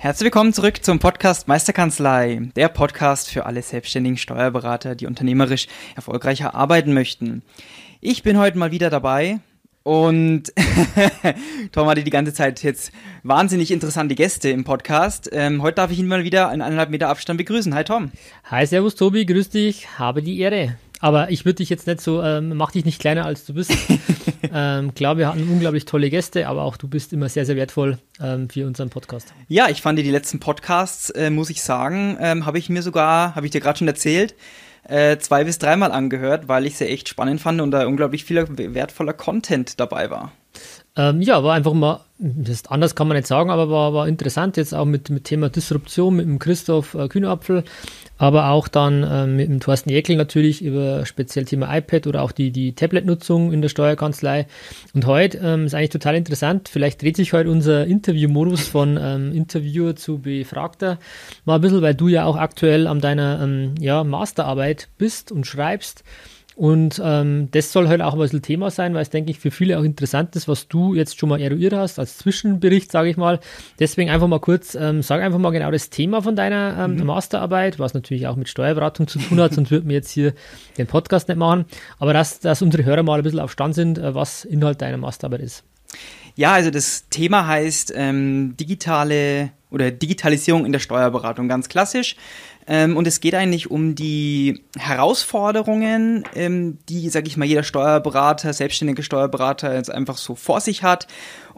Herzlich willkommen zurück zum Podcast Meisterkanzlei, der Podcast für alle selbstständigen Steuerberater, die unternehmerisch erfolgreicher arbeiten möchten. Ich bin heute mal wieder dabei und Tom hatte die ganze Zeit jetzt wahnsinnig interessante Gäste im Podcast. Ähm, heute darf ich ihn mal wieder in eineinhalb Meter Abstand begrüßen. Hi Tom. Hi, Servus Tobi, grüß dich, habe die Ehre. Aber ich würde dich jetzt nicht so, ähm, mach dich nicht kleiner als du bist. ähm, klar, wir hatten unglaublich tolle Gäste, aber auch du bist immer sehr, sehr wertvoll ähm, für unseren Podcast. Ja, ich fand die letzten Podcasts, äh, muss ich sagen, ähm, habe ich mir sogar, habe ich dir gerade schon erzählt, äh, zwei bis dreimal angehört, weil ich sie echt spannend fand und da unglaublich viel wertvoller Content dabei war. Ähm, ja, war einfach mal, das ist anders kann man nicht sagen, aber war, war interessant jetzt auch mit, mit Thema Disruption mit dem Christoph äh, Kühnapfel aber auch dann äh, mit dem Thorsten Jäckel natürlich über speziell Thema iPad oder auch die, die Tablet-Nutzung in der Steuerkanzlei. Und heute ähm, ist eigentlich total interessant. Vielleicht dreht sich heute unser Interviewmodus von ähm, Interviewer zu Befragter mal ein bisschen, weil du ja auch aktuell an deiner ähm, ja, Masterarbeit bist und schreibst. Und ähm, das soll halt auch ein bisschen Thema sein, weil es, denke ich, für viele auch interessant ist, was du jetzt schon mal eruiert hast, als Zwischenbericht, sage ich mal. Deswegen einfach mal kurz, ähm, sag einfach mal genau das Thema von deiner ähm, mhm. Masterarbeit, was natürlich auch mit Steuerberatung zu tun hat, sonst würden wir jetzt hier den Podcast nicht machen. Aber dass, dass unsere Hörer mal ein bisschen auf Stand sind, äh, was Inhalt deiner Masterarbeit ist. Ja, also das Thema heißt ähm, digitale oder Digitalisierung in der Steuerberatung, ganz klassisch. Ähm, und es geht eigentlich um die Herausforderungen, ähm, die, sag ich mal, jeder Steuerberater, selbstständige Steuerberater jetzt einfach so vor sich hat.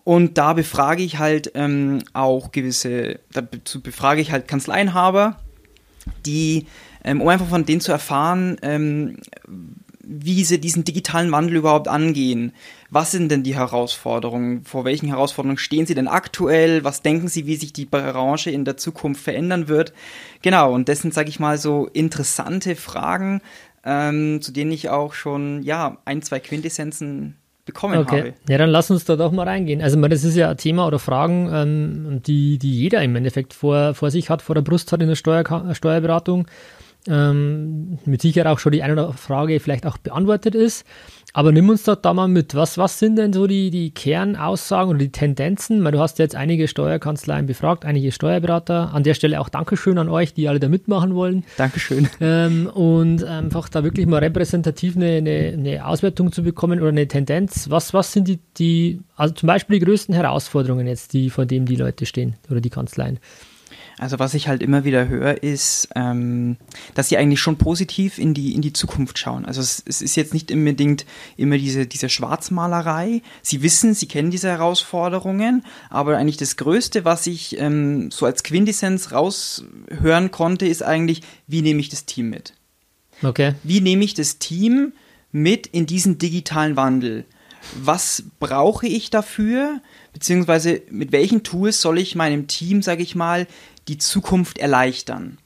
Und da befrage ich halt ähm, auch gewisse, dazu befrage ich halt Kanzleienhaber, die, ähm, um einfach von denen zu erfahren, ähm, wie sie diesen digitalen Wandel überhaupt angehen. Was sind denn die Herausforderungen? Vor welchen Herausforderungen stehen Sie denn aktuell? Was denken Sie, wie sich die Branche in der Zukunft verändern wird? Genau, und das sind, sage ich mal, so interessante Fragen, ähm, zu denen ich auch schon, ja, ein, zwei Quintessenzen bekommen okay. habe. Ja, dann lass uns da doch mal reingehen. Also, das ist ja ein Thema oder Fragen, ähm, die, die jeder im Endeffekt vor, vor sich hat, vor der Brust hat in der Steuer, Steuerberatung ähm, mit Sicherheit auch schon die eine oder andere Frage vielleicht auch beantwortet ist. Aber nimm uns dort da mal mit. Was, was sind denn so die, die Kernaussagen oder die Tendenzen? Weil du hast jetzt einige Steuerkanzleien befragt, einige Steuerberater. An der Stelle auch Dankeschön an euch, die alle da mitmachen wollen. Dankeschön. Ähm, und einfach da wirklich mal repräsentativ eine, eine, eine, Auswertung zu bekommen oder eine Tendenz. Was, was sind die, die, also zum Beispiel die größten Herausforderungen jetzt, die, vor denen die Leute stehen oder die Kanzleien? Also was ich halt immer wieder höre, ist, ähm, dass sie eigentlich schon positiv in die, in die Zukunft schauen. Also es, es ist jetzt nicht unbedingt immer diese, diese Schwarzmalerei. Sie wissen, sie kennen diese Herausforderungen, aber eigentlich das Größte, was ich ähm, so als Quintessenz raushören konnte, ist eigentlich, wie nehme ich das Team mit? Okay. Wie nehme ich das Team mit in diesen digitalen Wandel? Was brauche ich dafür? Beziehungsweise mit welchen Tools soll ich meinem Team, sage ich mal, die Zukunft erleichtern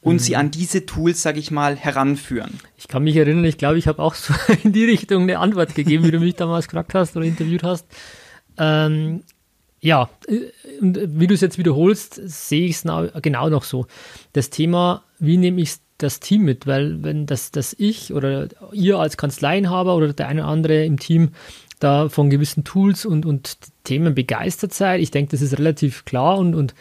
und mhm. sie an diese Tools, sag ich mal, heranführen. Ich kann mich erinnern, ich glaube, ich habe auch so in die Richtung eine Antwort gegeben, wie du mich damals gefragt hast oder interviewt hast. Ähm, ja, und wie du es jetzt wiederholst, sehe ich es genau noch so. Das Thema, wie nehme ich das Team mit? Weil wenn das, das ich oder ihr als Kanzleienhaber oder der eine oder andere im Team da von gewissen Tools und, und Themen begeistert seid, ich denke, das ist relativ klar und, und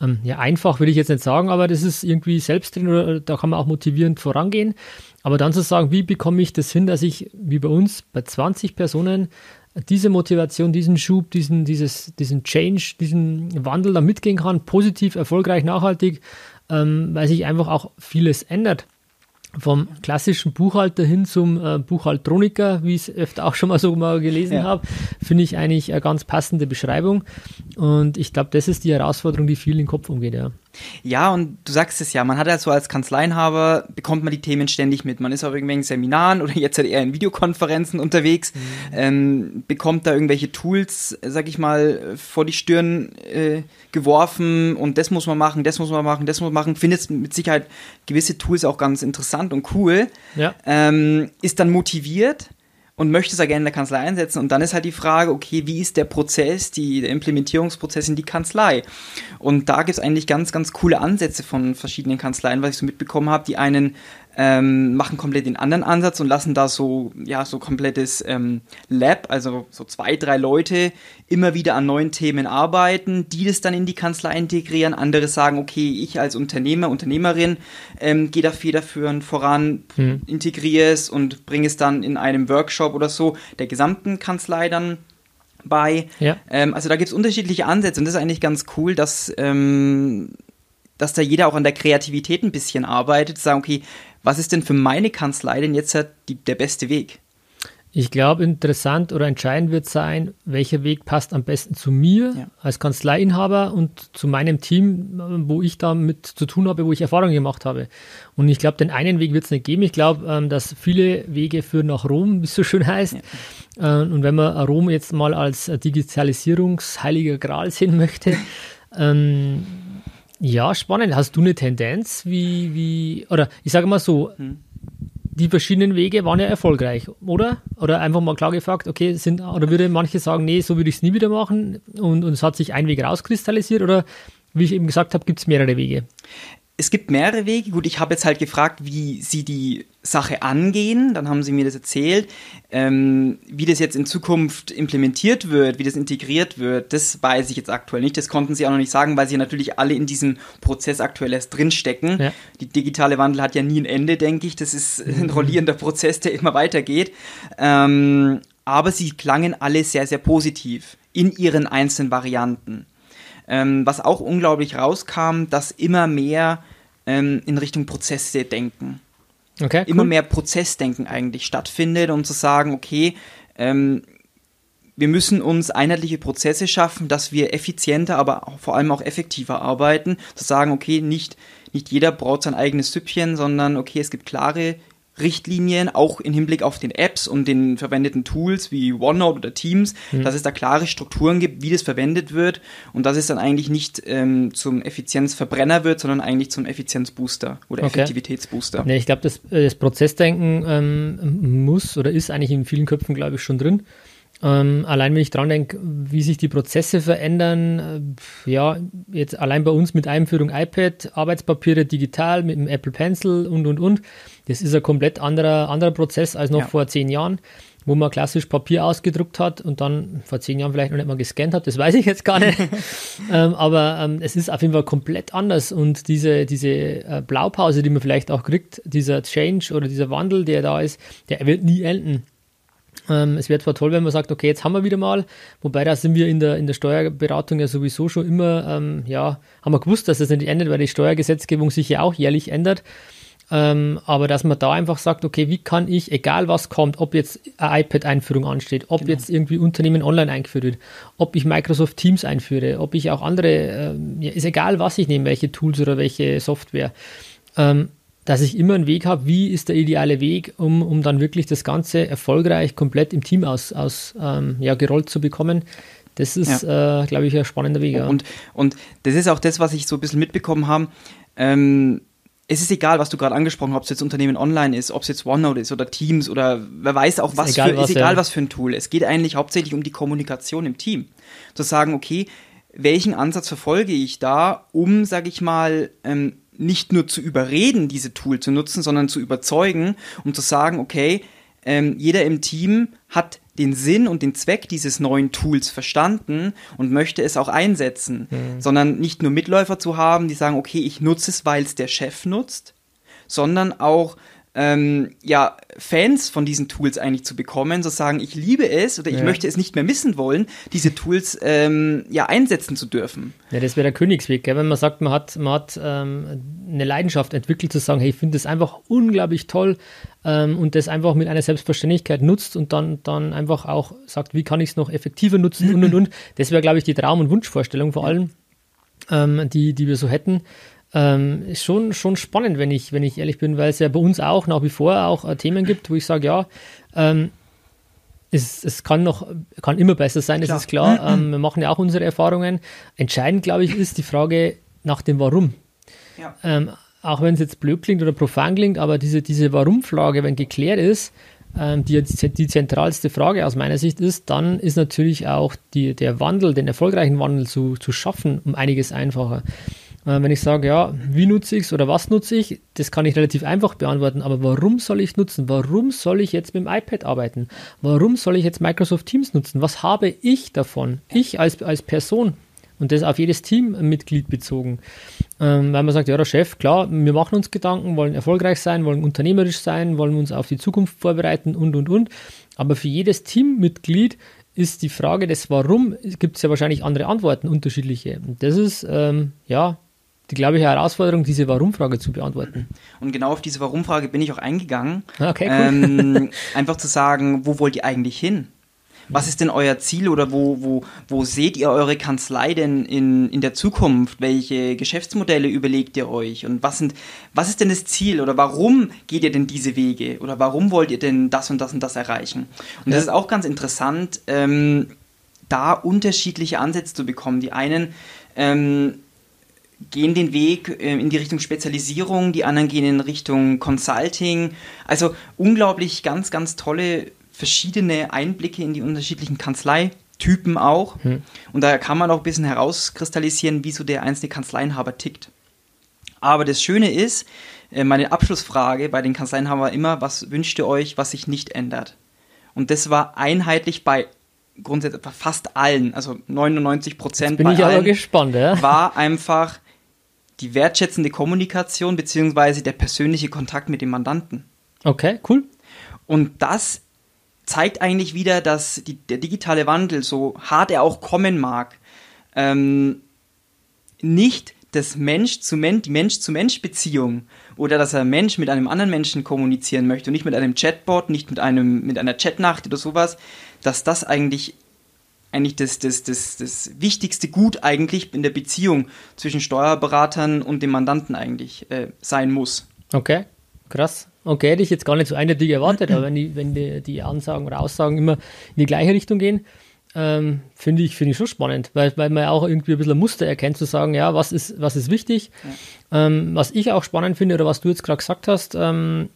ähm, ja, einfach will ich jetzt nicht sagen, aber das ist irgendwie selbst drin oder da kann man auch motivierend vorangehen. Aber dann zu sagen, wie bekomme ich das hin, dass ich, wie bei uns, bei 20 Personen diese Motivation, diesen Schub, diesen, dieses, diesen Change, diesen Wandel da mitgehen kann, positiv, erfolgreich, nachhaltig, ähm, weil sich einfach auch vieles ändert vom klassischen Buchhalter hin zum äh, Buchhaltroniker, wie ich es öfter auch schon mal so mal gelesen ja. habe, finde ich eigentlich eine ganz passende Beschreibung. Und ich glaube, das ist die Herausforderung, die viel im Kopf umgeht, ja. Ja, und du sagst es ja, man hat ja so als Kanzleienhaber, bekommt man die Themen ständig mit. Man ist auf irgendwelchen Seminaren oder jetzt halt eher in Videokonferenzen unterwegs, mhm. ähm, bekommt da irgendwelche Tools, sag ich mal, vor die Stirn äh, geworfen und das muss man machen, das muss man machen, das muss man machen. Findet mit Sicherheit gewisse Tools auch ganz interessant und cool. Ja. Ähm, ist dann motiviert und möchte es ja gerne in der Kanzlei einsetzen. Und dann ist halt die Frage, okay, wie ist der Prozess, die, der Implementierungsprozess in die Kanzlei? Und da gibt es eigentlich ganz, ganz coole Ansätze von verschiedenen Kanzleien, was ich so mitbekommen habe. Die einen ähm, machen komplett den anderen Ansatz und lassen da so, ja, so komplettes ähm, Lab, also so zwei, drei Leute immer wieder an neuen Themen arbeiten, die das dann in die Kanzlei integrieren. Andere sagen, okay, ich als Unternehmer, Unternehmerin ähm, gehe da federführend voran, mhm. integriere es und bringe es dann in einem Workshop oder so der gesamten Kanzlei dann bei. Ja. Ähm, also da gibt es unterschiedliche Ansätze und das ist eigentlich ganz cool, dass, ähm, dass da jeder auch an der Kreativität ein bisschen arbeitet, sagen, okay, was ist denn für meine Kanzlei denn jetzt die, der beste Weg? Ich glaube, interessant oder entscheidend wird sein, welcher Weg passt am besten zu mir ja. als Kanzleiinhaber und zu meinem Team, wo ich damit zu tun habe, wo ich Erfahrungen gemacht habe. Und ich glaube, den einen Weg wird es nicht geben. Ich glaube, ähm, dass viele Wege führen nach Rom, wie es so schön heißt. Ja. Äh, und wenn man Rom jetzt mal als Digitalisierungsheiliger Gral sehen möchte, ähm, ja, spannend. Hast du eine Tendenz, wie, wie, oder ich sage mal so, hm. die verschiedenen Wege waren ja erfolgreich, oder? Oder einfach mal klar gefragt, okay, sind, oder würde manche sagen, nee, so würde ich es nie wieder machen und, und es hat sich ein Weg rauskristallisiert, oder wie ich eben gesagt habe, gibt es mehrere Wege? Es gibt mehrere Wege. Gut, ich habe jetzt halt gefragt, wie sie die Sache angehen. Dann haben sie mir das erzählt. Ähm, wie das jetzt in Zukunft implementiert wird, wie das integriert wird, das weiß ich jetzt aktuell nicht. Das konnten sie auch noch nicht sagen, weil sie natürlich alle in diesem Prozess aktuell erst drinstecken. Ja. Die digitale Wandel hat ja nie ein Ende, denke ich. Das ist ein mhm. rollierender Prozess, der immer weitergeht. Ähm, aber sie klangen alle sehr, sehr positiv in ihren einzelnen Varianten. Ähm, was auch unglaublich rauskam, dass immer mehr ähm, in Richtung Prozesse denken. Okay, immer mehr Prozessdenken eigentlich stattfindet, um zu sagen, okay, ähm, wir müssen uns einheitliche Prozesse schaffen, dass wir effizienter, aber vor allem auch effektiver arbeiten. Zu sagen, okay, nicht, nicht jeder braucht sein eigenes Süppchen, sondern okay, es gibt klare Richtlinien, auch im Hinblick auf den Apps und den verwendeten Tools wie OneNote oder Teams, mhm. dass es da klare Strukturen gibt, wie das verwendet wird und dass es dann eigentlich nicht ähm, zum Effizienzverbrenner wird, sondern eigentlich zum Effizienzbooster oder okay. Effektivitätsbooster. Nee, ich glaube, das, äh, das, Prozessdenken ähm, muss oder ist eigentlich in vielen Köpfen, glaube ich, schon drin. Ähm, allein wenn ich dran denke, wie sich die Prozesse verändern, äh, ja, jetzt allein bei uns mit Einführung iPad, Arbeitspapiere digital mit dem Apple Pencil und und und, das ist ein komplett anderer, anderer Prozess als noch ja. vor zehn Jahren, wo man klassisch Papier ausgedruckt hat und dann vor zehn Jahren vielleicht noch nicht mal gescannt hat, das weiß ich jetzt gar nicht. ähm, aber ähm, es ist auf jeden Fall komplett anders und diese, diese äh, Blaupause, die man vielleicht auch kriegt, dieser Change oder dieser Wandel, der da ist, der wird nie enden. Ähm, es wäre zwar toll, wenn man sagt, okay, jetzt haben wir wieder mal, wobei da sind wir in der, in der Steuerberatung ja sowieso schon immer, ähm, ja, haben wir gewusst, dass das nicht endet, weil die Steuergesetzgebung sich ja auch jährlich ändert. Ähm, aber dass man da einfach sagt, okay, wie kann ich, egal was kommt, ob jetzt eine iPad-Einführung ansteht, ob genau. jetzt irgendwie Unternehmen online eingeführt wird, ob ich Microsoft Teams einführe, ob ich auch andere, äh, ja, ist egal was ich nehme, welche Tools oder welche Software. Dass ich immer einen Weg habe, wie ist der ideale Weg, um, um dann wirklich das Ganze erfolgreich komplett im Team aus, aus ähm, ja, gerollt zu bekommen. Das ist, ja. äh, glaube ich, ein spannender Weg. Ja. Und, und das ist auch das, was ich so ein bisschen mitbekommen habe. Ähm, es ist egal, was du gerade angesprochen hast, ob es jetzt Unternehmen online ist, ob es jetzt OneNote ist oder Teams oder wer weiß auch was egal, für, was, ist egal ja. was für ein Tool. Es geht eigentlich hauptsächlich um die Kommunikation im Team. Zu sagen, okay, welchen Ansatz verfolge ich da, um, sage ich mal, ähm, nicht nur zu überreden, diese Tool zu nutzen, sondern zu überzeugen, um zu sagen, okay, ähm, jeder im Team hat den Sinn und den Zweck dieses neuen Tools verstanden und möchte es auch einsetzen, mhm. sondern nicht nur Mitläufer zu haben, die sagen, okay, ich nutze es, weil es der Chef nutzt, sondern auch ähm, ja, Fans von diesen Tools eigentlich zu bekommen, so sagen, ich liebe es oder ich ja. möchte es nicht mehr missen wollen, diese Tools ähm, ja einsetzen zu dürfen. Ja, das wäre der Königsweg, gell? wenn man sagt, man hat, man hat ähm, eine Leidenschaft entwickelt, zu sagen, hey, ich finde das einfach unglaublich toll ähm, und das einfach mit einer Selbstverständlichkeit nutzt und dann, dann einfach auch sagt, wie kann ich es noch effektiver nutzen und und und. Das wäre, glaube ich, die Traum- und Wunschvorstellung vor allem. ähm, die, die wir so hätten. Ähm, ist schon, schon spannend, wenn ich, wenn ich ehrlich bin, weil es ja bei uns auch nach wie vor auch äh, Themen gibt, wo ich sage, ja, ähm, es, es kann noch, kann immer besser sein, das ist klar. Ähm, wir machen ja auch unsere Erfahrungen. Entscheidend, glaube ich, ist die Frage nach dem Warum. Ja. Ähm, auch wenn es jetzt blöd klingt oder profan klingt, aber diese, diese Warum-Frage, wenn geklärt ist, ähm, die die, die zentralste Frage aus meiner Sicht ist, dann ist natürlich auch die, der Wandel, den erfolgreichen Wandel zu, zu schaffen, um einiges einfacher. Äh, wenn ich sage, ja, wie nutze ich es oder was nutze ich, das kann ich relativ einfach beantworten, aber warum soll ich nutzen? Warum soll ich jetzt mit dem iPad arbeiten? Warum soll ich jetzt Microsoft Teams nutzen? Was habe ich davon? Ich als, als Person und das auf jedes Teammitglied bezogen. Ähm, weil man sagt, ja, der Chef, klar, wir machen uns Gedanken, wollen erfolgreich sein, wollen unternehmerisch sein, wollen uns auf die Zukunft vorbereiten und, und, und. Aber für jedes Teammitglied ist die Frage des Warum, gibt es ja wahrscheinlich andere Antworten, unterschiedliche. Und das ist, ähm, ja, die, glaube ich, Herausforderung, diese Warum-Frage zu beantworten. Und genau auf diese Warum-Frage bin ich auch eingegangen. Okay, cool. Ähm, einfach zu sagen, wo wollt ihr eigentlich hin? Was ist denn euer Ziel oder wo, wo, wo seht ihr eure Kanzlei denn in, in der Zukunft? Welche Geschäftsmodelle überlegt ihr euch? Und was, sind, was ist denn das Ziel oder warum geht ihr denn diese Wege? Oder warum wollt ihr denn das und das und das erreichen? Und ja. das ist auch ganz interessant, ähm, da unterschiedliche Ansätze zu bekommen. Die einen ähm, gehen den Weg äh, in die Richtung Spezialisierung, die anderen gehen in Richtung Consulting. Also unglaublich ganz, ganz tolle verschiedene Einblicke in die unterschiedlichen Kanzleitypen auch. Hm. Und da kann man auch ein bisschen herauskristallisieren, wie so der einzelne Kanzleienhaber tickt. Aber das Schöne ist, äh, meine Abschlussfrage bei den Kanzleienhaber immer, was wünscht ihr euch, was sich nicht ändert? Und das war einheitlich bei grundsätzlich fast allen, also 99 Prozent bin ich aber gespannt, ja? war einfach die wertschätzende Kommunikation beziehungsweise der persönliche Kontakt mit dem Mandanten. Okay, cool. Und das zeigt eigentlich wieder, dass die, der digitale Wandel, so hart er auch kommen mag, ähm, nicht das Mensch zu Mensch, die Mensch-zu-Mensch-Beziehung oder dass ein Mensch mit einem anderen Menschen kommunizieren möchte und nicht mit einem Chatbot, nicht mit einem mit einer Chatnacht oder sowas, dass das eigentlich eigentlich das, das, das, das wichtigste Gut eigentlich in der Beziehung zwischen Steuerberatern und dem Mandanten eigentlich äh, sein muss. Okay, krass. Okay, hätte ich jetzt gar nicht so eindeutig erwartet, aber wenn die, wenn die, die Ansagen oder Aussagen immer in die gleiche Richtung gehen, ähm, finde ich, finde ich schon spannend, weil, weil man auch irgendwie ein bisschen ein Muster erkennt, zu sagen, ja, was ist, was ist wichtig. Ja. Ähm, was ich auch spannend finde, oder was du jetzt gerade gesagt hast, ähm,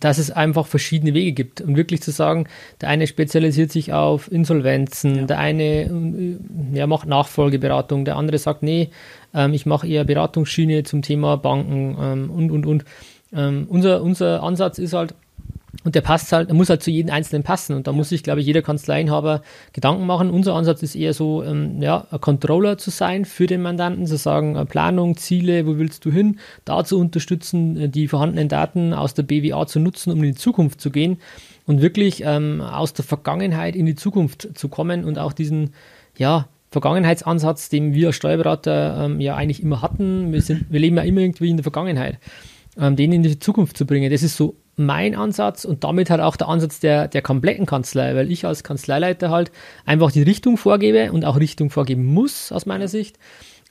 dass es einfach verschiedene Wege gibt und wirklich zu sagen, der eine spezialisiert sich auf Insolvenzen, ja. der eine äh, ja, macht Nachfolgeberatung, der andere sagt, nee, ähm, ich mache eher Beratungsschiene zum Thema Banken ähm, und, und, und. Ähm, unser, unser Ansatz ist halt, und der passt halt, der muss halt zu jedem Einzelnen passen. Und da muss sich, glaube ich, jeder Kanzleiinhaber Gedanken machen. Unser Ansatz ist eher so, ähm, ja, ein Controller zu sein für den Mandanten, zu sagen, äh, Planung, Ziele, wo willst du hin, da zu unterstützen, äh, die vorhandenen Daten aus der BWA zu nutzen, um in die Zukunft zu gehen und wirklich ähm, aus der Vergangenheit in die Zukunft zu kommen und auch diesen, ja, Vergangenheitsansatz, den wir als Steuerberater ähm, ja eigentlich immer hatten. Wir, sind, wir leben ja immer irgendwie in der Vergangenheit ähm, den in die Zukunft zu bringen. Das ist so mein Ansatz und damit halt auch der Ansatz der, der kompletten Kanzlei, weil ich als Kanzleileiter halt einfach die Richtung vorgebe und auch Richtung vorgeben muss aus meiner Sicht.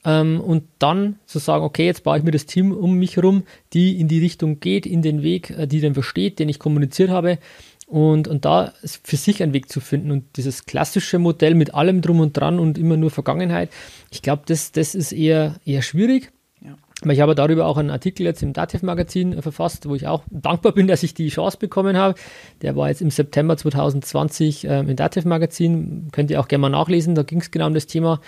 Ähm, und dann zu sagen, okay, jetzt baue ich mir das Team um mich herum, die in die Richtung geht, in den Weg, äh, die dann versteht, den ich kommuniziert habe. Und, und da für sich einen Weg zu finden. Und dieses klassische Modell mit allem drum und dran und immer nur Vergangenheit, ich glaube, das, das ist eher, eher schwierig. Ich habe darüber auch einen Artikel jetzt im Dativ-Magazin verfasst, wo ich auch dankbar bin, dass ich die Chance bekommen habe. Der war jetzt im September 2020 ähm, im Dativ-Magazin. Könnt ihr auch gerne mal nachlesen. Da ging es genau um das Thema,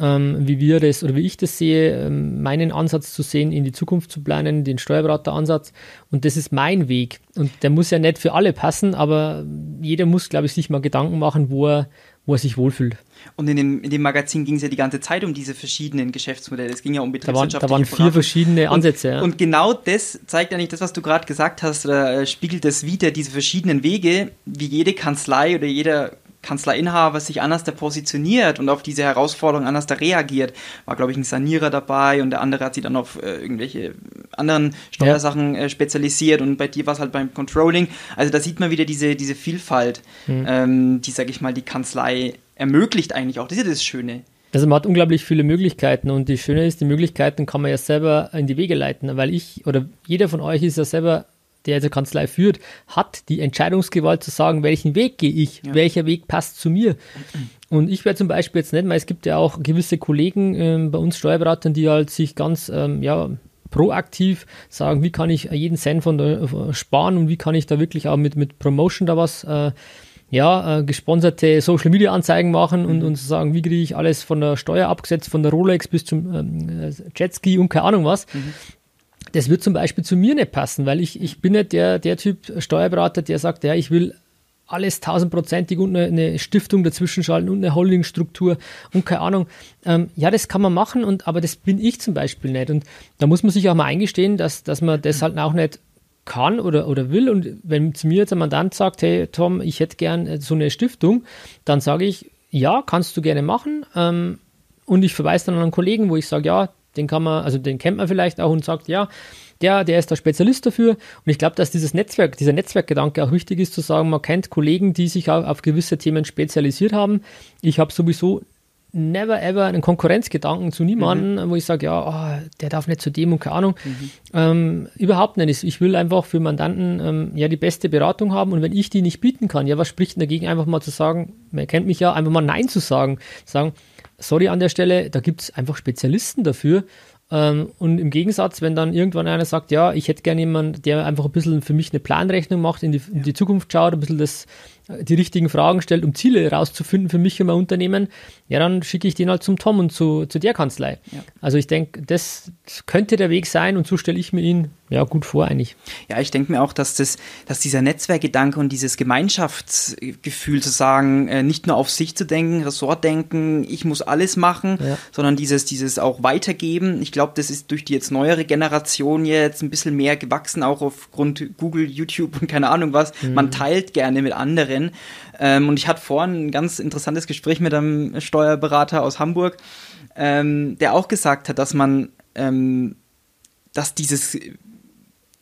ähm, wie wir das oder wie ich das sehe, ähm, meinen Ansatz zu sehen, in die Zukunft zu planen, den Steuerberater-Ansatz. Und das ist mein Weg. Und der muss ja nicht für alle passen, aber jeder muss, glaube ich, sich mal Gedanken machen, wo er, wo er sich wohlfühlt. Und in dem, in dem Magazin ging es ja die ganze Zeit um diese verschiedenen Geschäftsmodelle. Es ging ja um betriebswirtschaftliche Da waren, da waren vier verschiedene Ansätze. Und, ja. und genau das zeigt eigentlich das, was du gerade gesagt hast, oder äh, spiegelt das wieder, diese verschiedenen Wege, wie jede Kanzlei oder jeder Kanzleinhaber sich anders da positioniert und auf diese Herausforderung anders da reagiert. War, glaube ich, ein Sanierer dabei und der andere hat sich dann auf äh, irgendwelche anderen Steuersachen äh, spezialisiert und bei dir war es halt beim Controlling. Also da sieht man wieder diese, diese Vielfalt, mhm. ähm, die, sage ich mal, die Kanzlei ermöglicht eigentlich auch. Das ist ja das Schöne. Also man hat unglaublich viele Möglichkeiten und die Schöne ist, die Möglichkeiten kann man ja selber in die Wege leiten, weil ich oder jeder von euch ist ja selber, der jetzt eine Kanzlei führt, hat die Entscheidungsgewalt zu sagen, welchen Weg gehe ich, ja. welcher Weg passt zu mir. Und ich werde zum Beispiel jetzt nicht, weil es gibt ja auch gewisse Kollegen äh, bei uns Steuerberatern, die halt sich ganz, ähm, ja, proaktiv sagen, wie kann ich jeden Cent von der äh, sparen und wie kann ich da wirklich auch mit, mit Promotion da was äh, ja, äh, gesponserte Social Media Anzeigen machen und, mhm. und sagen, wie kriege ich alles von der Steuer abgesetzt, von der Rolex bis zum ähm, Jetski und keine Ahnung was. Mhm. Das wird zum Beispiel zu mir nicht passen, weil ich, ich bin nicht der, der Typ Steuerberater, der sagt, ja, ich will alles tausendprozentig und eine, Stiftung dazwischen schalten und eine Holdingstruktur und keine Ahnung. Ähm, ja, das kann man machen, und, aber das bin ich zum Beispiel nicht. Und da muss man sich auch mal eingestehen, dass, dass man das halt auch nicht kann oder, oder will. Und wenn zu mir jetzt ein Mandant sagt, hey Tom, ich hätte gern äh, so eine Stiftung, dann sage ich, ja, kannst du gerne machen. Ähm, und ich verweise dann an einen Kollegen, wo ich sage, ja, den kann man, also den kennt man vielleicht auch und sagt, ja, der, der ist der Spezialist dafür. Und ich glaube, dass dieses Netzwerk, dieser Netzwerkgedanke auch wichtig ist, zu sagen, man kennt Kollegen, die sich auf, auf gewisse Themen spezialisiert haben. Ich habe sowieso never ever einen Konkurrenzgedanken zu niemandem, mhm. wo ich sage, ja, oh, der darf nicht zu dem und keine Ahnung. Mhm. Ähm, überhaupt nicht. Ich will einfach für Mandanten ähm, ja die beste Beratung haben und wenn ich die nicht bieten kann, ja, was spricht denn dagegen, einfach mal zu sagen, man kennt mich ja, einfach mal Nein zu sagen, sagen, sorry an der Stelle, da gibt es einfach Spezialisten dafür. Ähm, und im Gegensatz, wenn dann irgendwann einer sagt, ja, ich hätte gerne jemanden, der einfach ein bisschen für mich eine Planrechnung macht, in die, in die Zukunft schaut, ein bisschen das die richtigen Fragen stellt, um Ziele herauszufinden für mich und mein Unternehmen, ja, dann schicke ich den halt zum Tom und zu, zu der Kanzlei. Ja. Also ich denke, das könnte der Weg sein und so stelle ich mir ihn ja gut vor eigentlich. Ja, ich denke mir auch, dass das, dass dieser Netzwerkgedanke und dieses Gemeinschaftsgefühl zu sagen, äh, nicht nur auf sich zu denken, Ressort denken, ich muss alles machen, ja. sondern dieses, dieses auch weitergeben. Ich glaube, das ist durch die jetzt neuere Generation jetzt ein bisschen mehr gewachsen, auch aufgrund Google, YouTube und keine Ahnung was. Mhm. Man teilt gerne mit anderen Steuerberaterin. Ähm, und ich hatte vorhin ein ganz interessantes Gespräch mit einem Steuerberater aus Hamburg, ähm, der auch gesagt hat, dass man, ähm, dass dieses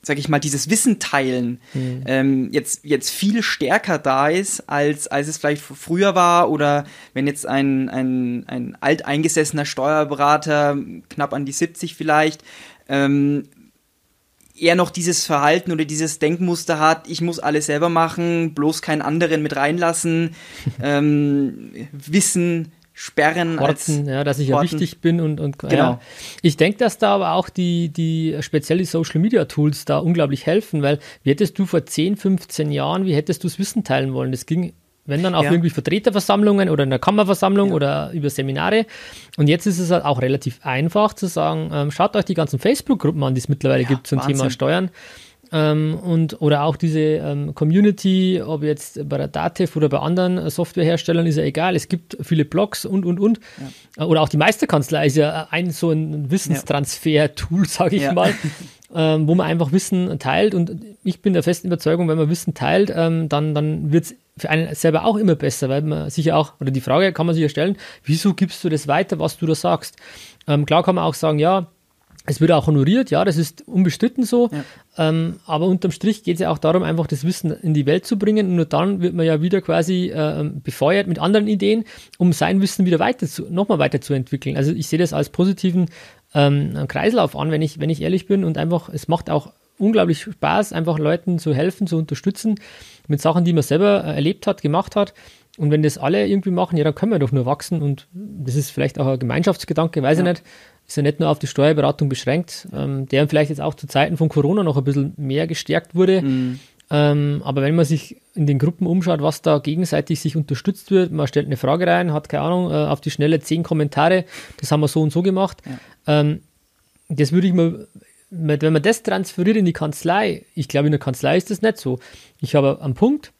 sag ich mal, dieses Wissen teilen mhm. ähm, jetzt, jetzt viel stärker da ist, als, als es vielleicht früher war oder wenn jetzt ein, ein, ein alteingesessener Steuerberater, knapp an die 70 vielleicht, ähm, er noch dieses Verhalten oder dieses Denkmuster hat, ich muss alles selber machen, bloß keinen anderen mit reinlassen, ähm, Wissen sperren. Horten, ja, dass ich Horten. ja wichtig bin und, und genau. Ja. Ich denke, dass da aber auch die, die spezielle Social Media Tools da unglaublich helfen, weil wie hättest du vor 10, 15 Jahren, wie hättest du das Wissen teilen wollen? Das ging wenn dann auch ja. irgendwie Vertreterversammlungen oder in der Kammerversammlung ja. oder über Seminare. Und jetzt ist es halt auch relativ einfach zu sagen, ähm, schaut euch die ganzen Facebook-Gruppen an, die es mittlerweile ja, gibt zum Wahnsinn. Thema Steuern. Ähm, und, oder auch diese ähm, Community, ob jetzt bei der Datev oder bei anderen Softwareherstellern, ist ja egal. Es gibt viele Blogs und, und, und. Ja. Oder auch die Meisterkanzlei ist ja ein so ein Wissenstransfer-Tool, sage ich ja. mal. ähm, wo man einfach Wissen teilt. Und ich bin der festen Überzeugung, wenn man Wissen teilt, ähm, dann, dann wird es für einen selber auch immer besser, weil man sich ja auch, oder die Frage kann man sich ja stellen, wieso gibst du das weiter, was du da sagst? Ähm, klar kann man auch sagen, ja, es wird auch honoriert, ja, das ist unbestritten so. Ja. Ähm, aber unterm Strich geht es ja auch darum, einfach das Wissen in die Welt zu bringen. Und nur dann wird man ja wieder quasi äh, befeuert mit anderen Ideen, um sein Wissen wieder weiter zu, nochmal weiterzuentwickeln. Also ich sehe das als positiven ähm, Kreislauf an, wenn ich, wenn ich ehrlich bin. Und einfach, es macht auch unglaublich Spaß, einfach Leuten zu helfen, zu unterstützen mit Sachen, die man selber äh, erlebt hat, gemacht hat. Und wenn das alle irgendwie machen, ja, dann können wir doch nur wachsen. Und das ist vielleicht auch ein Gemeinschaftsgedanke, weiß ja. ich nicht. Ist ja nicht nur auf die Steuerberatung beschränkt, ähm, der vielleicht jetzt auch zu Zeiten von Corona noch ein bisschen mehr gestärkt wurde. Mhm. Ähm, aber wenn man sich in den Gruppen umschaut, was da gegenseitig sich unterstützt wird, man stellt eine Frage rein, hat keine Ahnung, äh, auf die schnelle zehn Kommentare, das haben wir so und so gemacht. Ja. Ähm, das würde ich mir wenn man das transferiert in die Kanzlei, ich glaube, in der Kanzlei ist das nicht so. Ich habe einen Punkt,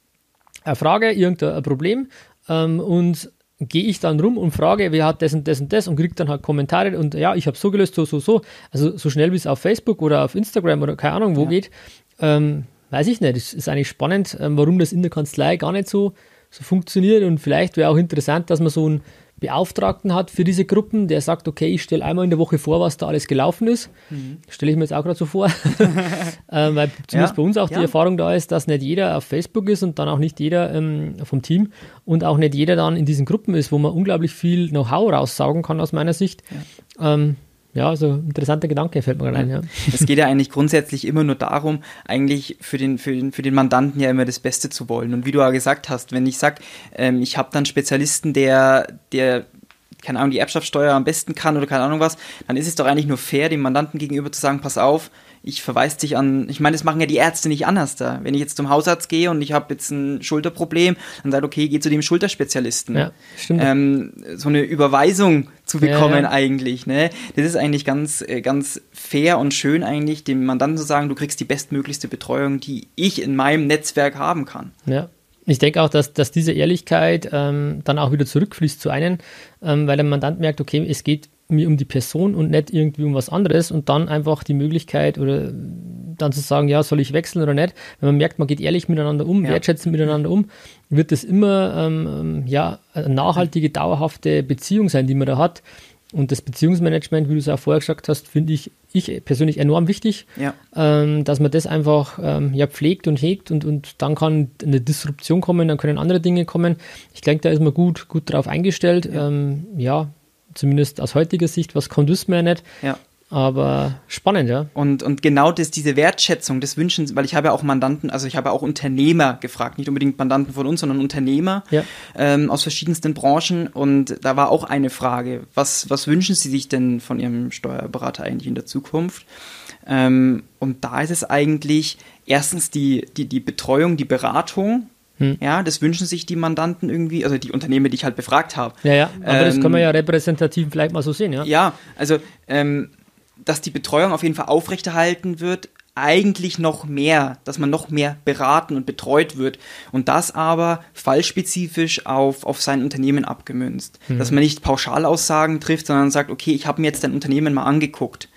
eine Frage, irgendein Problem ähm, und gehe ich dann rum und frage, wer hat das und das und das und kriege dann halt Kommentare und ja, ich habe so gelöst, so, so, so. Also so schnell wie es auf Facebook oder auf Instagram oder keine Ahnung wo ja. geht, ähm, weiß ich nicht. Es ist eigentlich spannend, ähm, warum das in der Kanzlei gar nicht so, so funktioniert und vielleicht wäre auch interessant, dass man so ein Beauftragten hat für diese Gruppen, der sagt, okay, ich stelle einmal in der Woche vor, was da alles gelaufen ist. Mhm. Stelle ich mir jetzt auch gerade so vor. ähm, weil zumindest Ja, bei uns auch die ja. Erfahrung da ist, dass nicht jeder auf Facebook ist und dann auch nicht jeder ähm, vom Team und auch nicht jeder dann in diesen Gruppen ist, wo man unglaublich viel Know-how raussaugen kann aus meiner Sicht. Ja, ähm, ja also interessanter Gedanke fällt mir gerade ein. Ja. Es geht ja eigentlich grundsätzlich immer nur darum, eigentlich für den, für den, für den Mandanten ja immer das Beste zu wollen. Und wie du ja gesagt hast, wenn ich sage, ähm, ich habe dann Spezialisten, der, der keine Ahnung, die Erbschaftssteuer am besten kann oder keine Ahnung was, dann ist es doch eigentlich nur fair, dem Mandanten gegenüber zu sagen, pass auf, ich verweise dich an, ich meine, das machen ja die Ärzte nicht anders da. Wenn ich jetzt zum Hausarzt gehe und ich habe jetzt ein Schulterproblem, dann sagt, okay, geh zu dem Schulterspezialisten. Ja, stimmt. Ähm, so eine Überweisung zu bekommen ja. eigentlich, ne? Das ist eigentlich ganz, äh, ganz fair und schön eigentlich, dem Mandanten zu sagen, du kriegst die bestmöglichste Betreuung, die ich in meinem Netzwerk haben kann. Ja. Ich denke auch, dass, dass diese Ehrlichkeit ähm, dann auch wieder zurückfließt zu einem, ähm, weil der Mandant merkt, okay, es geht mir um die Person und nicht irgendwie um was anderes und dann einfach die Möglichkeit oder dann zu sagen, ja, soll ich wechseln oder nicht. Wenn man merkt, man geht ehrlich miteinander um, Ja. wertschätzend miteinander um, wird das immer ähm, ähm, ja, eine nachhaltige, dauerhafte Beziehung sein, die man da hat. Und das Beziehungsmanagement, wie du es auch vorher gesagt hast, finde ich, ich persönlich enorm wichtig Ja. ähm, dass man das einfach ähm, ja, pflegt und hegt und, und dann kann eine Disruption kommen, dann können andere Dinge kommen. Ich denke, da ist man gut, gut drauf eingestellt. Ja, ähm, ja zumindest aus heutiger Sicht, was kommt, wissen wir ja nicht. Ja. Aber spannend, ja. Und, und genau das, diese Wertschätzung, das Wünschen, weil ich habe ja auch Mandanten, also ich habe auch Unternehmer gefragt, nicht unbedingt Mandanten von uns, sondern Unternehmer Ja. ähm, aus verschiedensten Branchen. Und da war auch eine Frage, was, was wünschen Sie sich denn von Ihrem Steuerberater eigentlich in der Zukunft? Ähm, und da ist es eigentlich erstens die, die, die Betreuung, die Beratung. Hm. Ja, das wünschen sich die Mandanten irgendwie, also die Unternehmer, die ich halt befragt habe. Ja, ja, aber das Ähm, kann man ja repräsentativ vielleicht mal so sehen, ja. Ja, also, ähm, dass die Betreuung auf jeden Fall aufrechterhalten wird, eigentlich noch mehr, dass man noch mehr beraten und betreut wird und das aber fallspezifisch auf, auf sein Unternehmen abgemünzt. Dass man nicht Pauschalaussagen trifft, sondern sagt, okay, ich habe mir jetzt dein Unternehmen mal angeguckt.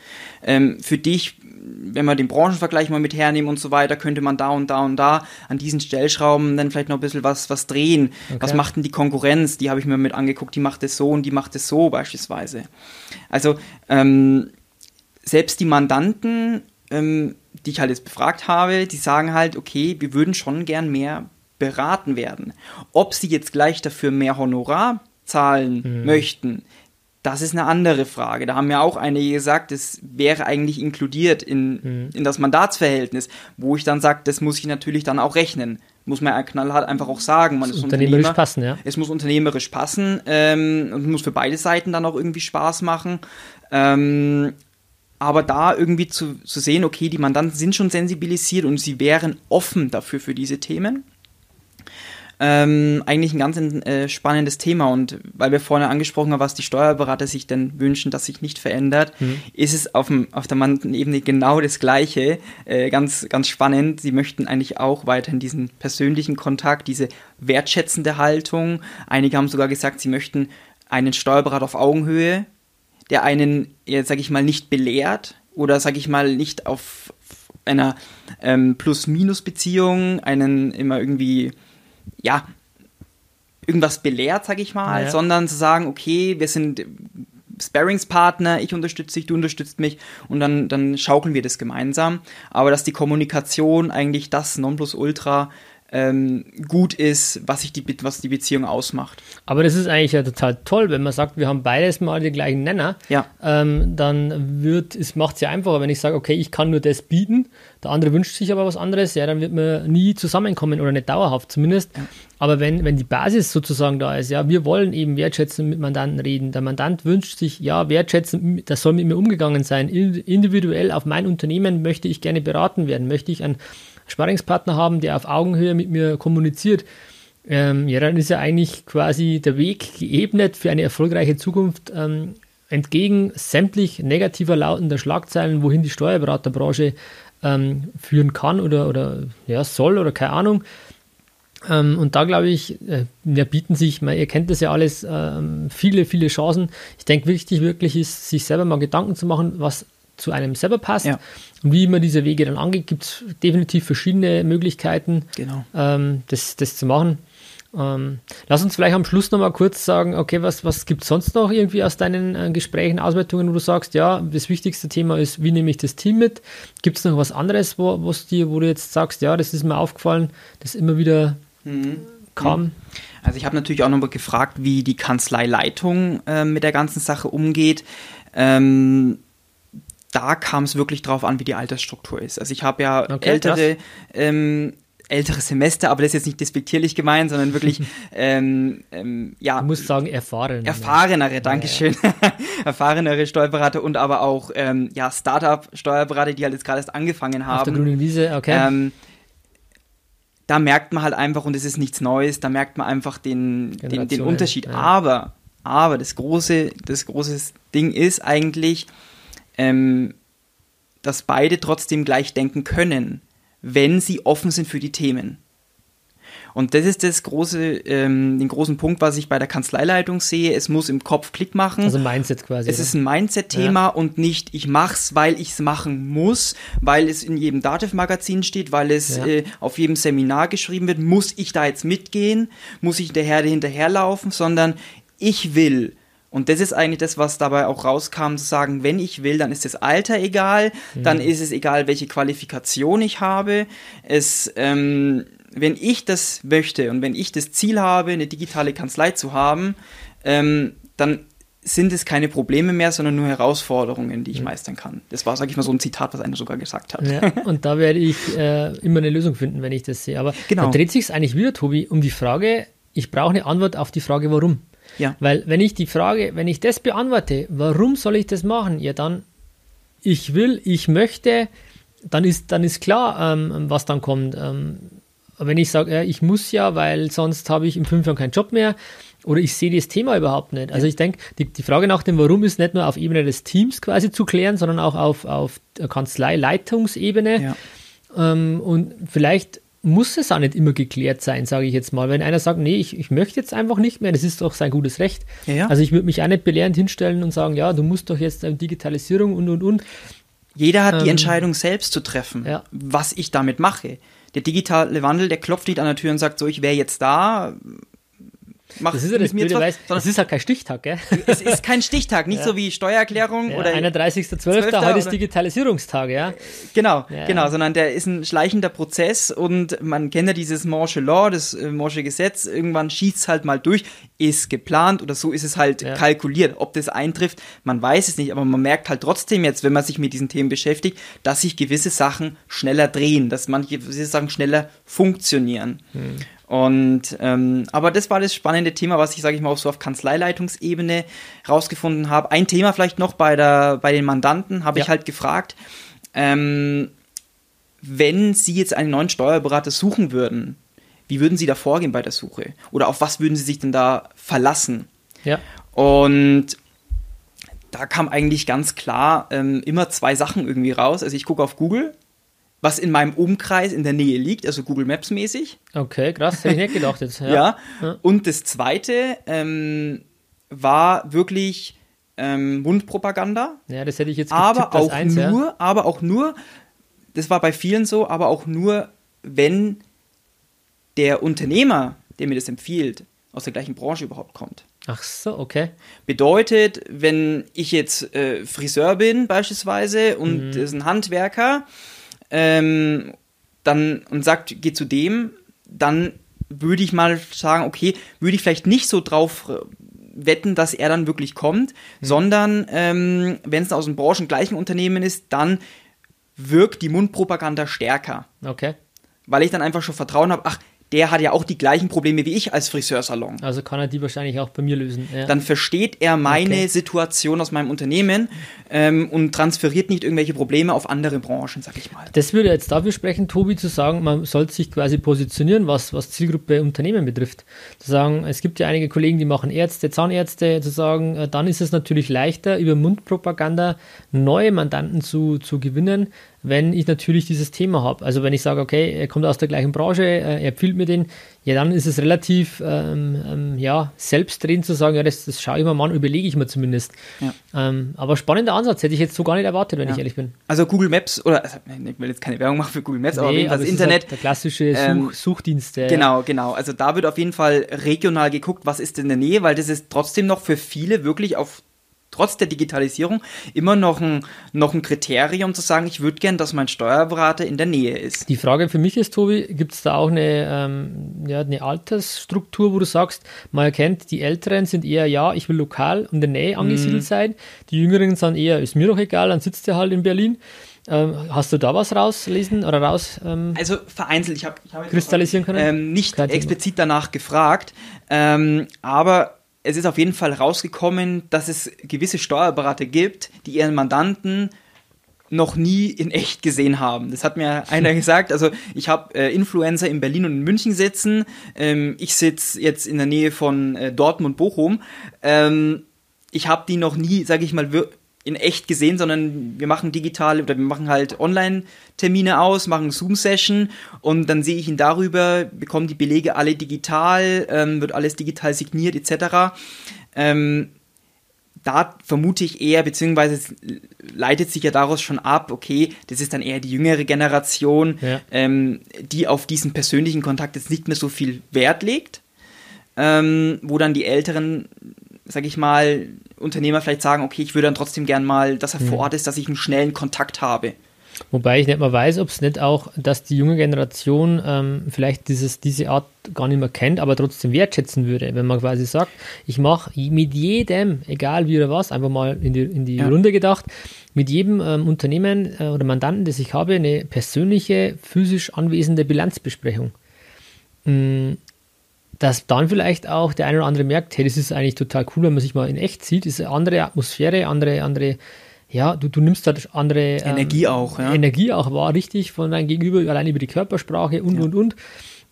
Ähm, für dich, wenn wir den Branchenvergleich mal mit hernehmen und so weiter, könnte man da und da und da an diesen Stellschrauben dann vielleicht noch ein bisschen was, was drehen. Was Okay. macht denn die Konkurrenz? Die habe ich mir mit angeguckt, die macht es so und die macht es so beispielsweise. Also ähm, selbst die Mandanten, ähm, die ich halt jetzt befragt habe, die sagen halt, okay, wir würden schon gern mehr beraten werden. Ob sie jetzt gleich dafür mehr Honorar zahlen möchten, das ist eine andere Frage. Da haben ja auch einige gesagt, es wäre eigentlich inkludiert in, in das Mandatsverhältnis, wo ich dann sage, das muss ich natürlich dann auch rechnen. Muss man ja knallhart einfach auch sagen. Man ist Unternehmerisch Unternehmer. passen, ja. Es muss unternehmerisch passen ähm, und muss für beide Seiten dann auch irgendwie Spaß machen. Ähm, aber da irgendwie zu, zu sehen, okay, die Mandanten sind schon sensibilisiert und sie wären offen dafür für diese Themen. Ähm, eigentlich ein ganz äh, spannendes Thema und weil wir vorhin angesprochen haben, was die Steuerberater sich denn wünschen, dass sich nicht verändert, ist es auf, dem, auf der Mandantenebene genau das Gleiche. Äh, ganz, ganz spannend. Sie möchten eigentlich auch weiterhin diesen persönlichen Kontakt, diese wertschätzende Haltung. Einige haben sogar gesagt, sie möchten einen Steuerberater auf Augenhöhe, der einen, jetzt sage ich mal, nicht belehrt oder sage ich mal nicht auf einer ähm, Plus-Minus-Beziehung einen immer irgendwie, ja, irgendwas belehrt, sage ich mal, Ja. sondern zu sagen, okay, wir sind Sparringspartner, ich unterstütze dich, du unterstützt mich und dann, dann schaukeln wir das gemeinsam. Aber dass die Kommunikation eigentlich das Nonplusultra ähm, gut ist, was, sich die, was die Beziehung ausmacht. Aber das ist eigentlich ja total toll, wenn man sagt, wir haben beides mal den gleichen Nenner. Ja. Ähm, dann wird es macht es ja einfacher, wenn ich sage, okay, ich kann nur das bieten, der andere wünscht sich aber was anderes, ja, dann wird man nie zusammenkommen oder nicht dauerhaft zumindest. Aber wenn, wenn die Basis sozusagen da ist, ja, wir wollen eben wertschätzend mit Mandanten reden. Der Mandant wünscht sich, ja, wertschätzend, das soll mit mir umgegangen sein. In- Individuell auf mein Unternehmen möchte ich gerne beraten werden, möchte ich einen Sparringspartner haben, der auf Augenhöhe mit mir kommuniziert. Ähm, ja, dann ist ja eigentlich quasi der Weg geebnet für eine erfolgreiche Zukunft ähm, entgegen sämtlich negativer lautender Schlagzeilen, wohin die Steuerberaterbranche ähm, führen kann oder, oder ja, soll oder keine Ahnung. Ähm, und da glaube ich, äh, ja, bieten sich, man, ihr kennt das ja alles, ähm, viele, viele Chancen. Ich denke, wichtig wirklich ist, sich selber mal Gedanken zu machen, was zu einem selber passt. Ja. Und wie man diese Wege dann angeht, gibt es definitiv verschiedene Möglichkeiten, Genau. ähm, das, das zu machen. Ähm, lass uns vielleicht am Schluss nochmal kurz sagen, okay, was, was gibt es sonst noch irgendwie aus deinen äh, Gesprächen, Auswertungen, wo du sagst, ja, das wichtigste Thema ist, wie nehme ich das Team mit? Gibt es noch was anderes, wo, was dir, wo du jetzt sagst, ja, das ist mir aufgefallen, das immer wieder mhm. kam? Also ich habe natürlich auch nochmal gefragt, wie die Kanzleileitung äh, mit der ganzen Sache umgeht. Ähm, da kam es wirklich drauf an, wie die Altersstruktur ist. Also ich habe ja okay, ältere ähm, ältere Semester, aber das ist jetzt nicht despektierlich gemeint, sondern wirklich, ähm, ähm, ja. Du musst sagen, erfahren. Erfahrenere, Dankeschön. Ja, ja. erfahrenere Steuerberater und aber auch, ähm, ja, Startup-Steuerberater, die halt jetzt gerade erst angefangen haben. Auf der grünen Wiese, okay. Ähm, da merkt man halt einfach, und es ist nichts Neues, da merkt man einfach den, den, den Unterschied. Ja. Aber, aber das große, das große Ding ist eigentlich, ähm, dass beide trotzdem gleich denken können wenn sie offen sind für die Themen. Und das ist das große, ähm, den großen Punkt, was ich bei der Kanzleileitung sehe. Es muss im Kopf Klick machen. Also Mindset quasi. Es oder? ist ein Mindset-Thema ja. und nicht, ich mach's, weil ich es machen muss, weil es in jedem Dativ-Magazin steht, weil es ja. äh, auf jedem Seminar geschrieben wird. Muss ich da jetzt mitgehen? Muss ich der Herde hinterherlaufen? Sondern ich will und das ist eigentlich das, was dabei auch rauskam, zu sagen, wenn ich will, dann ist das Alter egal, mhm. dann ist es egal, welche Qualifikation ich habe. Es, ähm, wenn ich das möchte und wenn ich das Ziel habe, eine digitale Kanzlei zu haben, ähm, dann sind es keine Probleme mehr, sondern nur Herausforderungen, die ich mhm. meistern kann. Das war, sage ich mal, so ein Zitat, was einer sogar gesagt hat. Ja, und da werde ich äh, immer eine Lösung finden, wenn ich das sehe. Aber genau. da dreht sich es eigentlich wieder, Tobi, um die Frage, ich brauche eine Antwort auf die Frage, warum. Ja. Weil wenn ich die Frage, wenn ich das beantworte, warum soll ich das machen? Ja, dann, ich will, ich möchte, dann ist, dann ist klar, ähm, was dann kommt. Ähm, wenn ich sage, ja, ich muss ja, weil sonst habe ich in fünf Jahren keinen Job mehr oder ich sehe das Thema überhaupt nicht. Also ich denke, die, die Frage nach dem Warum ist nicht nur auf Ebene des Teams quasi zu klären, sondern auch auf, auf Kanzleileitungsebene. Ja. Ähm, und vielleicht muss es auch nicht immer geklärt sein, sage ich jetzt mal. Wenn einer sagt, nee, ich, ich möchte jetzt einfach nicht mehr, das ist doch sein gutes Recht. Ja, ja. Also ich würde mich auch nicht belehrend hinstellen und sagen, ja, du musst doch jetzt Digitalisierung und und und. Jeder hat ähm, die Entscheidung selbst zu treffen, ja. was ich damit mache. Der digitale Wandel, der klopft nicht an der Tür und sagt so, ich wäre jetzt da, Mach das ist ja das Blöde, weißt, das ist halt kein Stichtag, gell? Es ist kein Stichtag, nicht ja. so wie Steuererklärung ja, oder 31.12. heute ist Digitalisierungstag, ja? Genau, ja. genau, sondern der ist ein schleichender Prozess und man kennt ja dieses Morsche Law, das äh, Morsche Gesetz, irgendwann schießt es halt mal durch, ist geplant oder so ist es halt kalkuliert. Ob das eintrifft, man weiß es nicht, aber man merkt halt trotzdem jetzt, wenn man sich mit diesen Themen beschäftigt, dass sich gewisse Sachen schneller drehen, dass manche Sachen schneller funktionieren. Hm. Und ähm, aber das war das spannende Thema, was ich, sage ich mal, auch so auf Kanzleileitungsebene rausgefunden habe. Ein Thema vielleicht noch bei der bei den Mandanten habe ja. ich halt gefragt, ähm, wenn Sie jetzt einen neuen Steuerberater suchen würden, wie würden Sie da vorgehen bei der Suche? Oder auf was würden Sie sich denn da verlassen? Ja. Und da kam eigentlich ganz klar ähm, immer zwei Sachen irgendwie raus. Also ich gucke auf Google was in meinem Umkreis in der Nähe liegt, also Google Maps mäßig. Okay, krass, hätte ich nicht gedacht jetzt. Ja. ja. Und das zweite ähm, war wirklich ähm, Mundpropaganda. Ja, das hätte ich jetzt aber auch eins, nur, ja. aber auch nur, das war bei vielen so, aber auch nur, wenn der Unternehmer, der mir das empfiehlt, aus der gleichen Branche überhaupt kommt. Ach so, okay. Bedeutet, wenn ich jetzt äh, Friseur bin beispielsweise und mhm. das ist ein Handwerker, ähm, dann und sagt, geh zu dem, dann würde ich mal sagen, okay, würde ich vielleicht nicht so drauf äh, wetten, dass er dann wirklich kommt, mhm. sondern ähm, wenn es aus dem branchengleichen Unternehmen ist, dann wirkt die Mundpropaganda stärker. Okay. Weil ich dann einfach schon Vertrauen habe, ach, der hat ja auch die gleichen Probleme wie ich als Friseursalon. Also kann er die wahrscheinlich auch bei mir lösen. Ja. Dann versteht er meine okay. Situation aus meinem Unternehmen ähm, und transferiert nicht irgendwelche Probleme auf andere Branchen, sag ich mal. Das würde jetzt dafür sprechen, Tobi, zu sagen, man sollte sich quasi positionieren, was, was Zielgruppe Unternehmen betrifft. Zu sagen, es gibt ja einige Kollegen, die machen Ärzte, Zahnärzte, zu sagen, äh, dann ist es natürlich leichter, über Mundpropaganda neue Mandanten zu, zu gewinnen, wenn ich natürlich dieses Thema habe. Also wenn ich sage, okay, er kommt aus der gleichen Branche, äh, er empfiehlt mir den, ja, dann ist es relativ ähm, ähm, ja, selbstredend zu sagen, ja, das, das schaue ich mir mal an, überlege ich mir zumindest. Ja. Ähm, aber spannender Ansatz, hätte ich jetzt so gar nicht erwartet, wenn ja. ich ehrlich bin. Also Google Maps, oder also, ich will jetzt keine Werbung machen für Google Maps, nee, aber auf jeden Fall das Internet. Halt der klassische ähm, Such, Suchdienst. Der, genau, genau. Also da wird auf jeden Fall regional geguckt, was ist in der Nähe, weil das ist trotzdem noch für viele wirklich auf trotz der Digitalisierung immer noch ein, noch ein Kriterium zu sagen, ich würde gern, dass mein Steuerberater in der Nähe ist. Die Frage für mich ist, Tobi, gibt es da auch eine, ähm, ja, eine Altersstruktur, wo du sagst, man erkennt, die Älteren sind eher, ja, ich will lokal in der Nähe angesiedelt mm. sein, die Jüngeren sind eher, ist mir doch egal, dann sitzt er halt in Berlin. Ähm, hast du da was rauslesen oder raus? Ähm, also vereinzelt, ich habe hab kristallisieren können. Ähm, nicht explizit danach gefragt, ähm, aber es ist auf jeden Fall rausgekommen, dass es gewisse Steuerberater gibt, die ihren Mandanten noch nie in echt gesehen haben. Das hat mir einer gesagt. Also ich habe äh, Influencer in Berlin und in München sitzen. Ähm, ich sitze jetzt in der Nähe von äh, Dortmund, Bochum. Ähm, ich habe die noch nie, sage ich mal, in echt gesehen, sondern wir machen digital oder wir machen halt Online-Termine aus, machen Zoom-Session und dann sehe ich ihn darüber, bekommen die Belege alle digital, ähm, wird alles digital signiert etc. Ähm, da vermute ich eher, beziehungsweise leitet sich ja daraus schon ab, okay, das ist dann eher die jüngere Generation, ja. ähm, die auf diesen persönlichen Kontakt jetzt nicht mehr so viel Wert legt, ähm, wo dann die Älteren, sag ich mal, Unternehmer vielleicht sagen, okay, ich würde dann trotzdem gern mal, dass er mhm. vor Ort ist, dass ich einen schnellen Kontakt habe. Wobei ich nicht mal weiß, ob es nicht auch, dass die junge Generation ähm, vielleicht dieses, diese Art gar nicht mehr kennt, aber trotzdem wertschätzen würde, wenn man quasi sagt, ich mache mit jedem, egal wie oder was, einfach mal in die, in die ja. Runde gedacht, mit jedem ähm, Unternehmen äh, oder Mandanten, das ich habe, eine persönliche, physisch anwesende Bilanzbesprechung. Mhm dass dann vielleicht auch der eine oder andere merkt, hey, das ist eigentlich total cool, wenn man sich mal in echt sieht, ist eine andere Atmosphäre, andere, andere, ja, du, du nimmst halt andere ähm, Energie auch, ja. Energie auch wahr, richtig, von deinem Gegenüber, allein über die Körpersprache und, ja. und, und,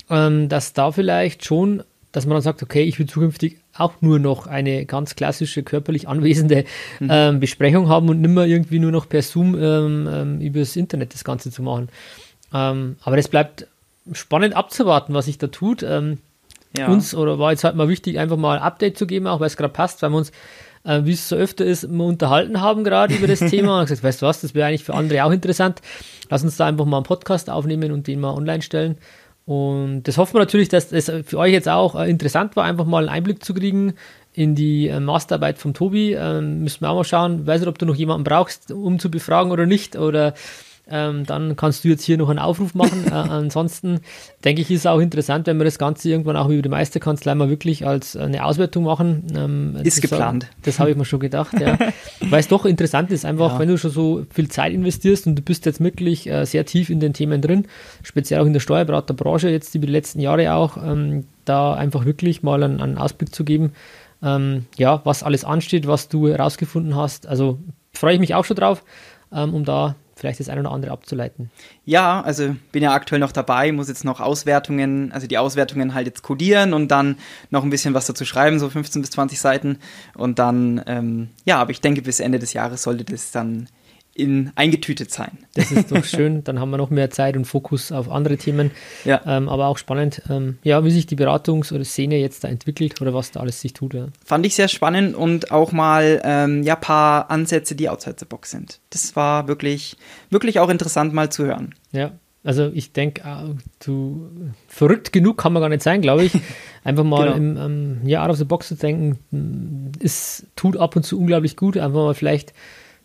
ähm, dass da vielleicht schon, dass man dann sagt, okay, ich will zukünftig auch nur noch eine ganz klassische körperlich anwesende mhm. ähm, Besprechung haben und nicht mehr irgendwie nur noch per Zoom ähm, ähm, übers Internet das Ganze zu machen. Ähm, aber das bleibt spannend abzuwarten, was sich da tut. Ähm, ja. uns, oder war jetzt halt mal wichtig, einfach mal ein Update zu geben, auch weil es gerade passt, weil wir uns, äh, wie es so öfter ist, mal unterhalten haben gerade über das Thema und gesagt, weißt du was, das wäre eigentlich für andere auch interessant. Lass uns da einfach mal einen Podcast aufnehmen und den mal online stellen. Und das hoffen wir natürlich, dass es für euch jetzt auch äh, interessant war, einfach mal einen Einblick zu kriegen in die äh, Masterarbeit von Tobi. Ähm, müssen wir auch mal schauen. Weiß nicht, ob du noch jemanden brauchst, um zu befragen oder nicht. Oder ähm, dann kannst du jetzt hier noch einen Aufruf machen. Äh, ansonsten denke ich, ist es auch interessant, wenn wir das Ganze irgendwann auch über die Meisterkanzlei mal wirklich als eine Auswertung machen. Ähm, ist geplant. Auch, das habe ich mir schon gedacht, ja. Weil es doch interessant ist, einfach, ja. wenn du schon so viel Zeit investierst und du bist jetzt wirklich äh, sehr tief in den Themen drin, speziell auch in der Steuerberaterbranche, jetzt über die letzten Jahre auch, ähm, da einfach wirklich mal einen, einen Ausblick zu geben, ähm, ja, was alles ansteht, was du herausgefunden hast. Also freue ich mich auch schon drauf, ähm, um da vielleicht das eine oder andere abzuleiten. Ja, also bin ja aktuell noch dabei, muss jetzt noch Auswertungen, also die Auswertungen halt jetzt codieren und dann noch ein bisschen was dazu schreiben, so 15 bis 20 Seiten. Und dann, ähm, ja, aber ich denke, bis Ende des Jahres sollte das dann in, eingetütet sein. Das ist doch schön, dann haben wir noch mehr Zeit und Fokus auf andere Themen. Ja. Ähm, aber auch spannend, ähm, ja, wie sich die Beratungs- oder Szene jetzt da entwickelt oder was da alles sich tut. Ja. Fand ich sehr spannend und auch mal ähm, ja paar Ansätze, die outside the box sind. Das war wirklich, wirklich auch interessant mal zu hören. Ja, also ich denke, äh, du verrückt genug kann man gar nicht sein, glaube ich. Einfach mal genau. im ähm, ja, out of the box zu denken, es tut ab und zu unglaublich gut. Einfach mal vielleicht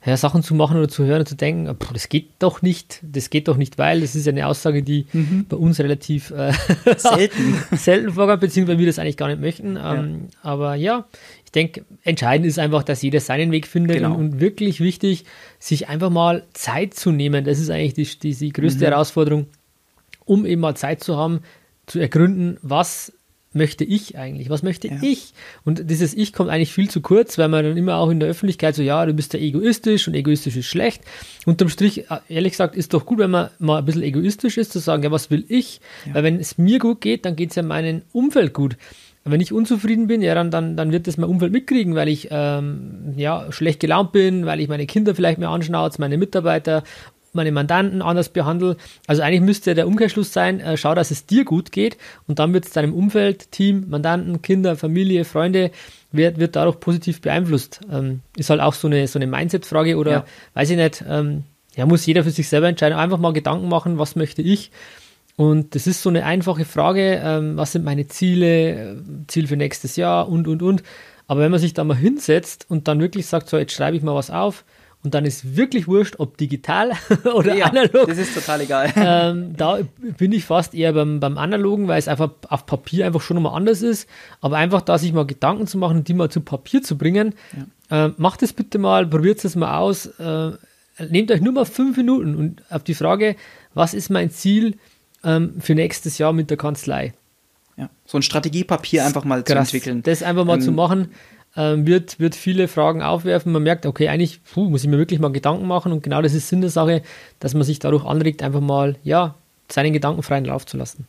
ja, Sachen zu machen oder zu hören und zu denken, pff, das geht doch nicht, das geht doch nicht, weil das ist ja eine Aussage, die mhm. bei uns relativ äh, selten. selten vorkommt, beziehungsweise wir das eigentlich gar nicht möchten. Ja. Ähm, aber ja, ich denke, entscheidend ist einfach, dass jeder seinen Weg findet genau. und, und, wirklich wichtig, sich einfach mal Zeit zu nehmen. Das ist eigentlich die, die, die größte mhm. Herausforderung, um eben mal Zeit zu haben, zu ergründen, was möchte ich eigentlich? Was möchte ja. ich? Und dieses Ich kommt eigentlich viel zu kurz, weil man dann immer auch in der Öffentlichkeit so, ja, du bist ja egoistisch und egoistisch ist schlecht. Unterm Strich, äh, ehrlich gesagt, ist doch gut, wenn man mal ein bisschen egoistisch ist, zu sagen, ja, was will ich? Ja. Weil wenn es mir gut geht, dann geht es ja meinem Umfeld gut. Wenn ich unzufrieden bin, ja, dann, dann, dann wird das mein Umfeld mitkriegen, weil ich ähm, ja, schlecht gelaunt bin, weil ich meine Kinder vielleicht mehr anschnauze, meine Mitarbeiter meine Mandanten anders behandle. Also eigentlich müsste der Umkehrschluss sein, äh, schau, dass es dir gut geht und dann wird es deinem Umfeld, Team, Mandanten, Kinder, Familie, Freunde, wird, wird dadurch positiv beeinflusst. Ähm, ist halt auch so eine, so eine Mindset-Frage oder ja. weiß ich nicht, ähm, ja, muss jeder für sich selber entscheiden. Einfach mal Gedanken machen, was möchte ich. Und das ist so eine einfache Frage, ähm, was sind meine Ziele, äh, Ziel für nächstes Jahr und, und, und. Aber wenn man sich da mal hinsetzt und dann wirklich sagt, so, jetzt schreibe ich mal was auf, und dann ist wirklich wurscht, ob digital oder ja, analog. Das ist total egal. Ähm, da bin ich fast eher beim, beim Analogen, weil es einfach auf Papier einfach schon nochmal anders ist. Aber einfach da sich mal Gedanken zu machen und die mal zu Papier zu bringen, ja. äh, macht es bitte mal, probiert es mal aus. Äh, nehmt euch nur mal fünf Minuten und auf die Frage, was ist mein Ziel ähm, für nächstes Jahr mit der Kanzlei? Ja, so ein Strategiepapier einfach mal Krass, zu entwickeln. Das einfach mal ähm, zu machen wird, wird viele Fragen aufwerfen. Man merkt, okay, eigentlich puh, muss ich mir wirklich mal Gedanken machen und genau das ist Sinn der Sache, dass man sich dadurch anregt, einfach mal ja, seinen Gedanken freien Lauf zu lassen.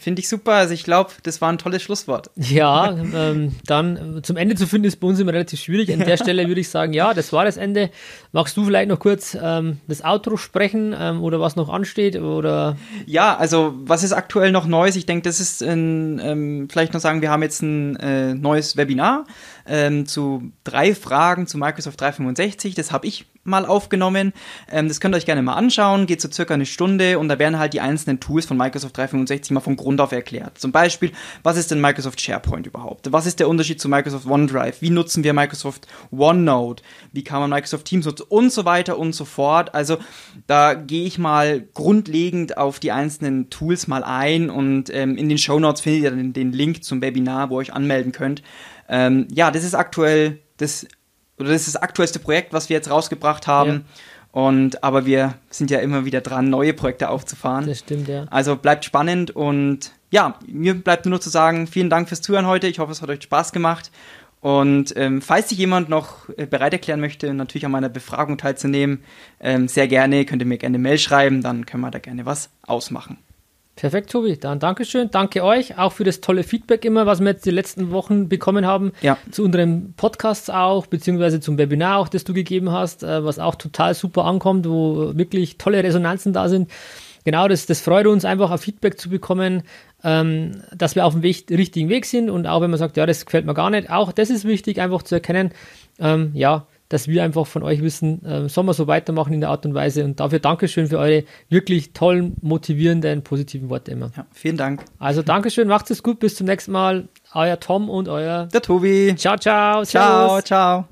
Finde ich super. Also ich glaube, das war ein tolles Schlusswort. Ja, ähm, dann äh, zum Ende zu finden ist bei uns immer relativ schwierig. An der Stelle würde ich sagen, ja, das war das Ende. Magst du vielleicht noch kurz ähm, das Outro sprechen ähm, oder was noch ansteht? Oder? Ja, also was ist aktuell noch Neues? Ich denke, das ist ein, ähm, vielleicht noch sagen, wir haben jetzt ein äh, neues Webinar ähm, zu drei Fragen zu Microsoft 365. Das habe ich mal aufgenommen. Ähm, das könnt ihr euch gerne mal anschauen, geht so circa eine Stunde und da werden halt die einzelnen Tools von Microsoft 365 mal von Grund auf erklärt. Zum Beispiel, was ist denn Microsoft SharePoint überhaupt? Was ist der Unterschied zu Microsoft OneDrive? Wie nutzen wir Microsoft OneNote? Wie kann man Microsoft Teams nutzen? Und so weiter und so fort. Also da gehe ich mal grundlegend auf die einzelnen Tools mal ein und ähm, in den Show Notes findet ihr dann den Link zum Webinar, wo ihr euch anmelden könnt. Ähm, ja, das ist aktuell das oder das ist das aktuellste Projekt, was wir jetzt rausgebracht haben. Ja. Und aber wir sind ja immer wieder dran, neue Projekte aufzufahren. Das stimmt, ja. Also bleibt spannend und ja, mir bleibt nur noch zu sagen, vielen Dank fürs Zuhören heute. Ich hoffe, es hat euch Spaß gemacht. Und ähm, falls sich jemand noch äh, bereit erklären möchte, natürlich an meiner Befragung teilzunehmen, ähm, sehr gerne, könnt ihr mir gerne eine Mail schreiben, dann können wir da gerne was ausmachen. Perfekt, Tobi. Dann Dankeschön. Danke euch auch für das tolle Feedback immer, was wir jetzt die letzten Wochen bekommen haben. Ja. Zu unseren Podcasts auch, beziehungsweise zum Webinar auch, das du gegeben hast, äh, was auch total super ankommt, wo wirklich tolle Resonanzen da sind. Genau, das, das freut uns einfach, auch Feedback zu bekommen, ähm, dass wir auf dem Weg, richtigen Weg sind und auch wenn man sagt, ja, das gefällt mir gar nicht, auch das ist wichtig, einfach zu erkennen, ähm, ja, dass wir einfach von euch wissen, äh, sollen wir so weitermachen in der Art und Weise. Und dafür Dankeschön für eure wirklich tollen, motivierenden, positiven Worte immer. Ja, vielen Dank. Also Dankeschön, macht es gut, bis zum nächsten Mal. Euer Tom und euer der Tobi. Ciao, ciao. Ciao, Servus. ciao.